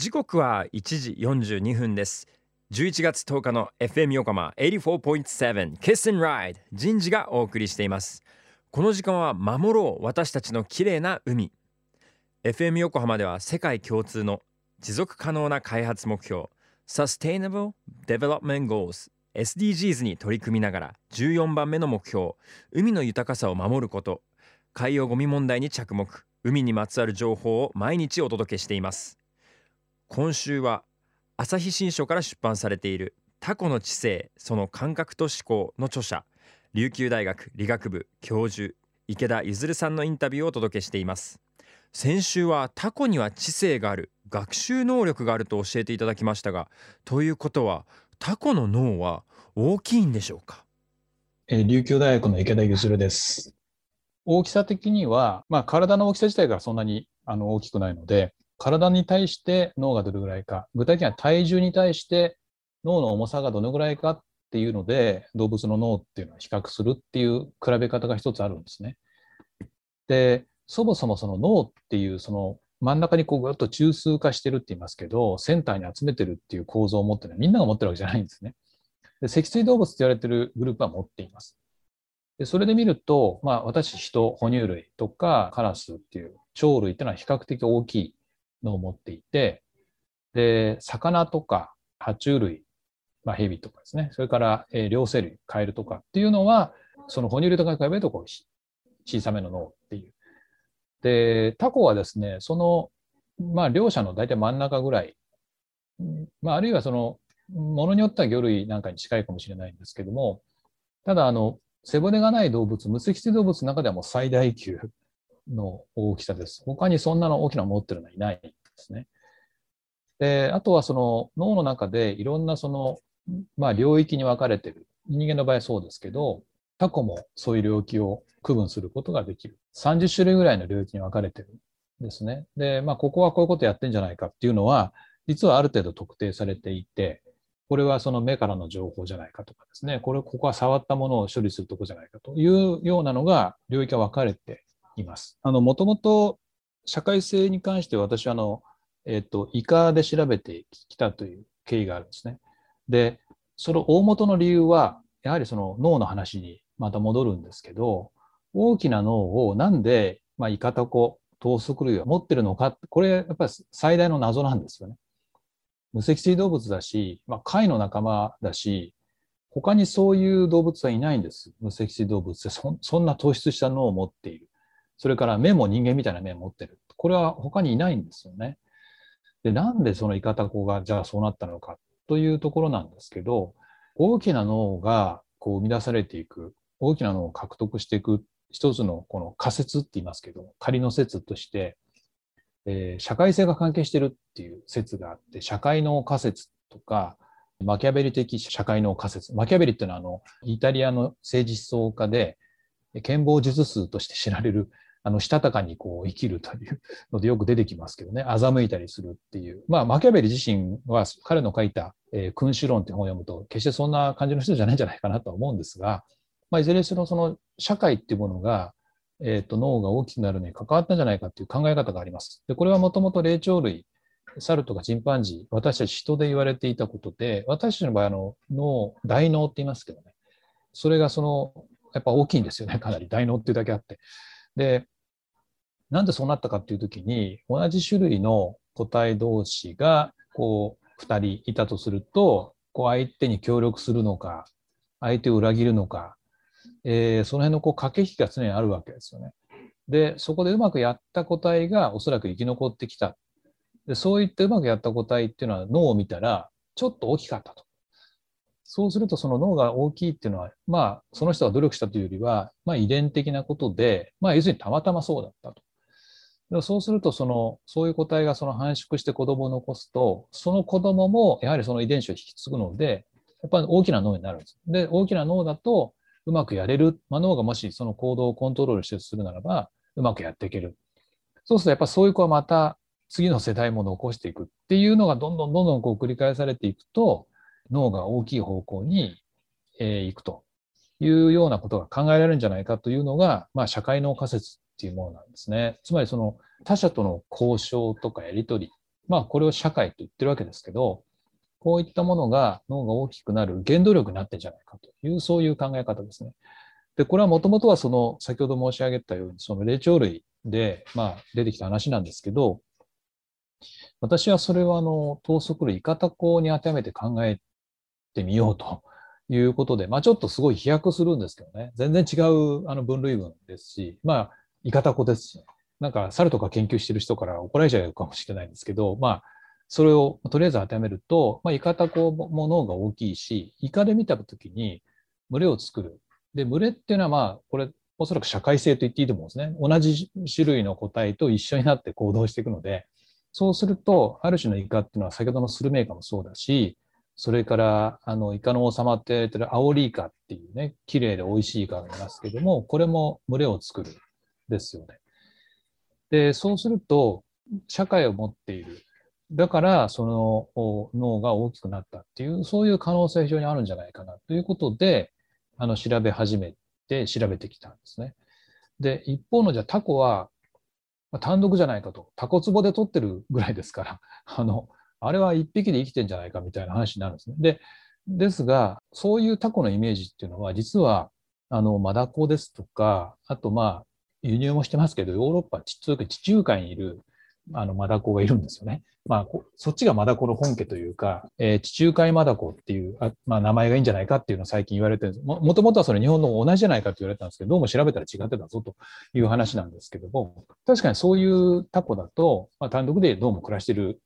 時刻は1時42分です。11月10日の FM 横浜84.7 Kiss and Ride 人事がお送りしています。この時間は守ろう私たちの綺麗な海。FM 横浜では世界共通の持続可能な開発目標 Sustainable Development Goals SDGs に取り組みながら14番目の目標海の豊かさを守ること海洋ゴミ問題に着目海にまつわる情報を毎日お届けしています。今週は朝日新書から出版されているタコの知性その感覚と思考の著者琉球大学理学部教授池田譲さんのインタビューをお届けしています先週はタコには知性がある学習能力があると教えていただきましたがということはタコの脳は大きいんでしょうか？えー琉球大学の池田譲です。大きさ的には、まあ、体の大きさ自体がそんなにあの大きくないので、体に対して脳がどれぐらいか、具体的には体重に対して脳の重さがどのぐらいかっていうので、動物の脳っていうのは比較するっていう比べ方が一つあるんですね。で、そもそもその脳っていうその真ん中にこうぐっと中枢化してるって言いますけど、センターに集めてるっていう構造を持ってるのはみんなが持ってるわけじゃないんですね。で脊椎動物と言われてるグループは持っています。でそれで見ると、まあ、私、人、哺乳類とかカラスっていう鳥類っていうのは比較的大きいのを持っていて、で、魚とか爬虫類、まあ、ヘビとかですね、それから、えー両生類、カエルとかっていうのは、その哺乳類とか比べるとこう小さめの脳っていう。で、タコはですね、その、まあ、両者の大体真ん中ぐらい、まあ、あるいはその、ものによっては魚類なんかに近いかもしれないんですけども、ただ、あの、背骨がない動物、無脊椎動物の中ではもう最大級。の大きさです。他にそんなの大きなの持ってるのはいないですね。で、あとはその脳の中でいろんなその、まあ領域に分かれてる。人間の場合そうですけど、タコもそういう領域を区分することができる。30種類ぐらいの領域に分かれてるんですね。で、まあここはこういうことやってんじゃないかっていうのは、実はある程度特定されていて、これはその目からの情報じゃないかとかですね、これ、ここは触ったものを処理するとこじゃないかというようなのが領域が分かれています。あの、もともと社会性に関して私はあの、えっ、と、イカで調べてきたという経緯があるんですね。で、その大元の理由は、やはりその脳の話にまた戻るんですけど、大きな脳をなんで、まあ、イカタコ、トウソク類が持ってるのか、これやっぱり最大の謎なんですよね。無脊椎動物だし、まあ、貝の仲間だし、他にそういう動物はいないんです。無脊椎動物でそそんな突出した脳を持っている。それから目も人間みたいな目を持ってる。これは他にいないんですよね。で、なんでそのイカタコがじゃあそうなったのかというところなんですけど、大きな脳がこう生み出されていく、大きな脳を獲得していく一つのこの仮説って言いますけど、仮の説として、えー社会性が関係してるっていう説があって、社会脳仮説とか、マキャベリ的社会脳仮説。マキャベリっていうのは、あの、イタリアの政治思想家で、剣謀術数として知られる、あの、したたかにこう生きるというのでよく出てきますけどね、欺いたりするっていう。まあ、マキャベリ自身は彼の書いた、えー君主論って本を読むと、決してそんな感じの人じゃないんじゃないかなとは思うんですが、まあ、いずれにしろその社会っていうものが、えっ、と、脳が大きくなるのに関わったんじゃないかっていう考え方があります。で、これはもともと霊長類、猿とかチンパンジー、私たち人で言われていたことで、私たちの場合、あの、脳、大脳って言いますけどね。それがその、やっぱ大きいんですよね、かなり。大脳っていうだけあって。で、なんでそうなったかっていうときに、同じ種類の個体同士が、こう、二人いたとすると、こう、相手に協力するのか、相手を裏切るのか、えーその辺のこう駆け引きが常にあるわけですよね。で、そこでうまくやった個体がおそらく生き残ってきた。で、そういってうまくやった個体っていうのは脳を見たら、ちょっと大きかったと。そうするとその脳が大きいっていうのは、まあ、その人が努力したというよりは、まあ遺伝的なことで、まあ要するにたまたまそうだったと。そうすると、その、そういう個体がその繁殖して子供を残すと、その子供もやはりその遺伝子を引き継ぐので、やっぱり大きな脳になるんです。で、大きな脳だと、うまくやれる。まあ、脳がもしその行動をコントロールしてするならば、うまくやっていける。そうするとやっぱそういう子はまた次の世代も残していくっていうのがどんどんどんどんこう繰り返されていくと、脳が大きい方向に、えー行くというようなことが考えられるんじゃないかというのが、まあ、社会脳仮説っていうものなんですね。つまりその他者との交渉とかやり取りまあこれを社会と言ってるわけですけど、こういったものが脳が大きくなる原動力になってんじゃないかという、そういう考え方ですね。で、これはもともとはその、先ほど申し上げたように、その霊長類で、まあ、出てきた話なんですけど、私はそれは、あの、等速類、イカタコに当てはめて考えてみようということで、まあ、ちょっとすごい飛躍するんですけどね、全然違うあの分類群ですし、まあ、イカタコですし、ね、なんか猿とか研究してる人から怒られちゃうかもしれないんですけど、まあ、それをとりあえず当てはめると、まあ、イカタコも脳が大きいし、イカで見たときに群れを作る。で、群れっていうのは、まあ、これ、おそらく社会性と言っていいと思うんですね。同じ種類の個体と一緒になって行動していくので、そうすると、ある種のイカっていうのは先ほどのスルメイカもそうだし、それから、あの、イカの王様って言われてるアオリイカっていうね、綺麗で美味しいイカがいますけども、これも群れを作るですよね。で、そうすると、社会を持っている。だから、その脳が大きくなったっていう、そういう可能性非常にあるんじゃないかなということで、あの、調べ始めて、調べてきたんですね。で、一方のじゃあタコは、ま、単独じゃないかと。タコツボで取ってるぐらいですから、あの、あれは一匹で生きてんじゃないかみたいな話になるんですね。で、ですが、そういうタコのイメージっていうのは、実は、あの、マダコですとか、あと、まあ、輸入もしてますけど、ヨーロッパ、地中海にいるあのマダコがいるんですよね。まあ、そっちがマダコの本家というか、えー、地中海マダコっていうあ、まあ、名前がいいんじゃないかっていうのを最近言われてるんです。もともとはそれ日本の同じじゃないかって言われたんですけど、どうも調べたら違ってたぞという話なんですけども、確かにそういうタコだと、まあ、単独でどうも暮らしてる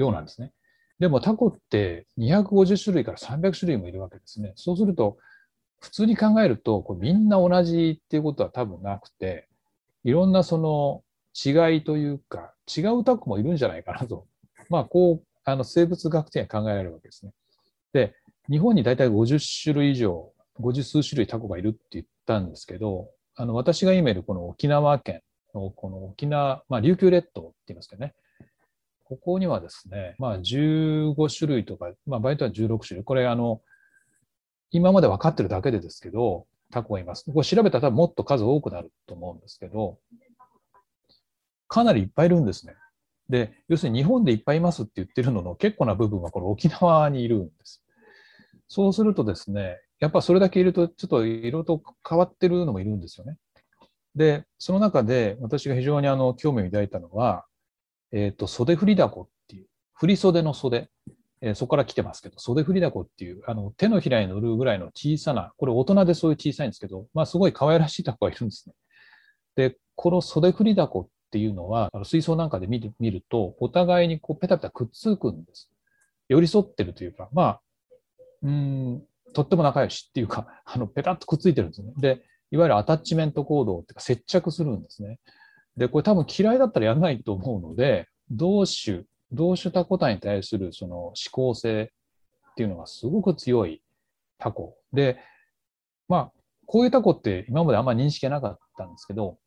ようなんですね。でもタコって250種類から300種類もいるわけですね。そうすると、普通に考えると、こみんな同じっていうことは多分なくて、いろんなその違いというか、違うタコもいるんじゃないかなと。まあ、こう、あの生物学的には考えられるわけですね。で、日本に大体50種類以上、50数種類タコがいるって言ったんですけど、あの私が今いるこの沖縄県のこの沖縄、まあ、琉球列島って言いますけどね、ここにはですね、まあ、15種類とか、まあ、場合とは16種類、これあの、今まで分かってるだけでですけど、タコがいます。これ調べたら多分もっと数多くなると思うんですけど、かなりいっぱいいるんですね。で、要するに日本でいっぱいいますって言ってるのの結構な部分はこの沖縄にいるんです。そうするとですね、やっぱそれだけいるとちょっといろいろと変わってるのもいるんですよね。で、その中で私が非常にあの興味を抱いたのは、えっ、ー、と、袖振りだこっていう、振り袖の袖、えー、そこから来てますけど、袖振りだこっていう、あの手のひらに乗るぐらいの小さな、これ大人でそういう小さいんですけど、まあすごい可愛らしいタコがいるんですね。で、この袖振りだこっていうのは、あの水槽なんかで見る見ると、お互いにこうペタペタくっつくんです。寄り添ってるというか、まあ、うん、とっても仲良しっていうか、あのペタッとくっついてるんですね。で、いわゆるアタッチメント行動っていうか接着するんですね。で、これ多分嫌いだったらやらないと思うので、同種、同種タコ体に対するその思考性っていうのがすごく強いタコ。で、まあ、こういうタコって今まであんまり認識がなかったんですけど、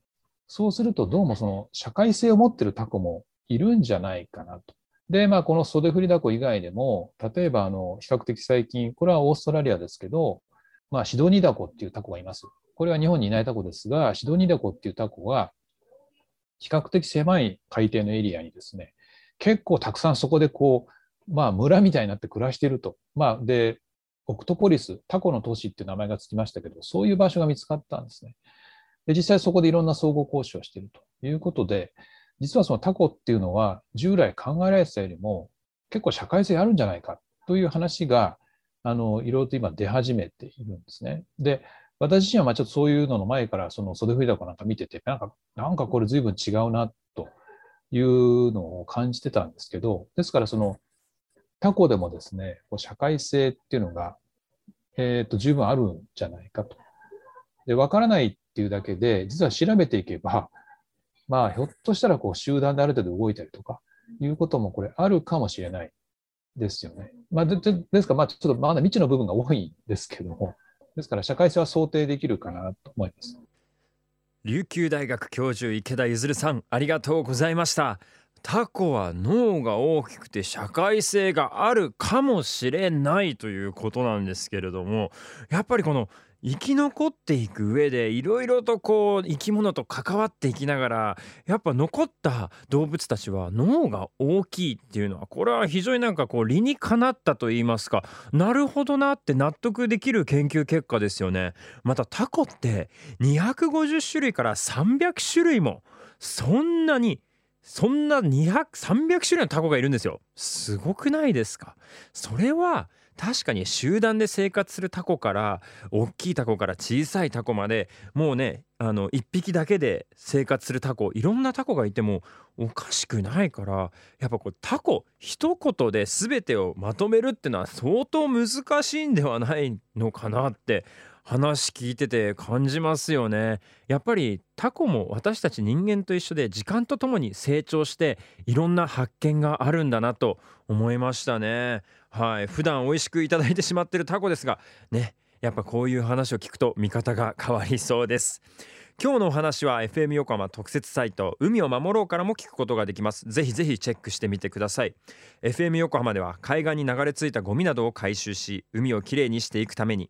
そうするとどうもその社会性を持ってるタコもいるんじゃないかなと。で、まあ、この袖振りダコ以外でも、例えば、あの、比較的最近、これはオーストラリアですけど、まあ、シドニダコっていうタコがいます。これは日本にいないタコですが、シドニダコっていうタコが、比較的狭い海底のエリアにですね、結構たくさんそこでこう、まあ、村みたいになって暮らしていると。まあ、で、オクトポリス、タコの都市っていう名前がつきましたけど、そういう場所が見つかったんですね。で、実際そこでいろんな相互交渉をしているということで、実はそのタコっていうのは従来考えられてたよりも結構社会性あるんじゃないかという話が、あの、いろいろと今出始めているんですね。で、私自身はまあちょっとそういうのの前からその袖振りだこなんか見てて、なんか、なんかこれ随分違うなというのを感じてたんですけど、ですからそのタコでもですね、社会性っていうのが、えっ、ー、と、十分あるんじゃないかと。で、わからないっていうだけで、実は調べていけば、まあ、ひょっとしたらこう集団である程度動いたりとかいうこともこれあるかもしれないですよね。まあ、でですから、まあ、ちょっとまだ未知の部分が多いんですけども、ですから社会性は想定できるかなと思います。琉球大学教授池田譲さんありがとうございましたタコは脳が大きくて社会性があるかもしれないということなんですけれどもやっぱりこの生き残っていく上でいろいろとこう生き物と関わっていきながらやっぱ残った動物たちは脳が大きいっていうのはこれは非常になんかこう理にかなったと言いますかなるほどなって納得できる研究結果ですよね。またタコって250種類から300種類もそんなにそんな200、300種類のタコがいるんですよ。すごくないですか？それは確かに集団で生活するタコから大きいタコから小さいタコまでもうねあの1匹だけで生活するタコいろんなタコがいてもおかしくないからやっぱこうタコ一言で全てをまとめるってのは相当難しいんではないのかなって話聞いてて感じますよね。やっぱりタコも私たち人間と一緒で時間とともに成長していろんな発見があるんだなと思いましたね。はい。普段美味しくいただいてしまってるタコですがねやっぱこういう話を聞くと見方が変わりそうです。今日のお話は FM 横浜特設サイト海を守ろうからも聞くことができます。ぜひぜひチェックしてみてください。FM 横浜では海岸に流れ着いたゴミなどを回収し海をきれいにしていくために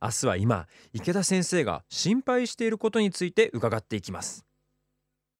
明日は今池田先生が心配していることについて伺っていきます。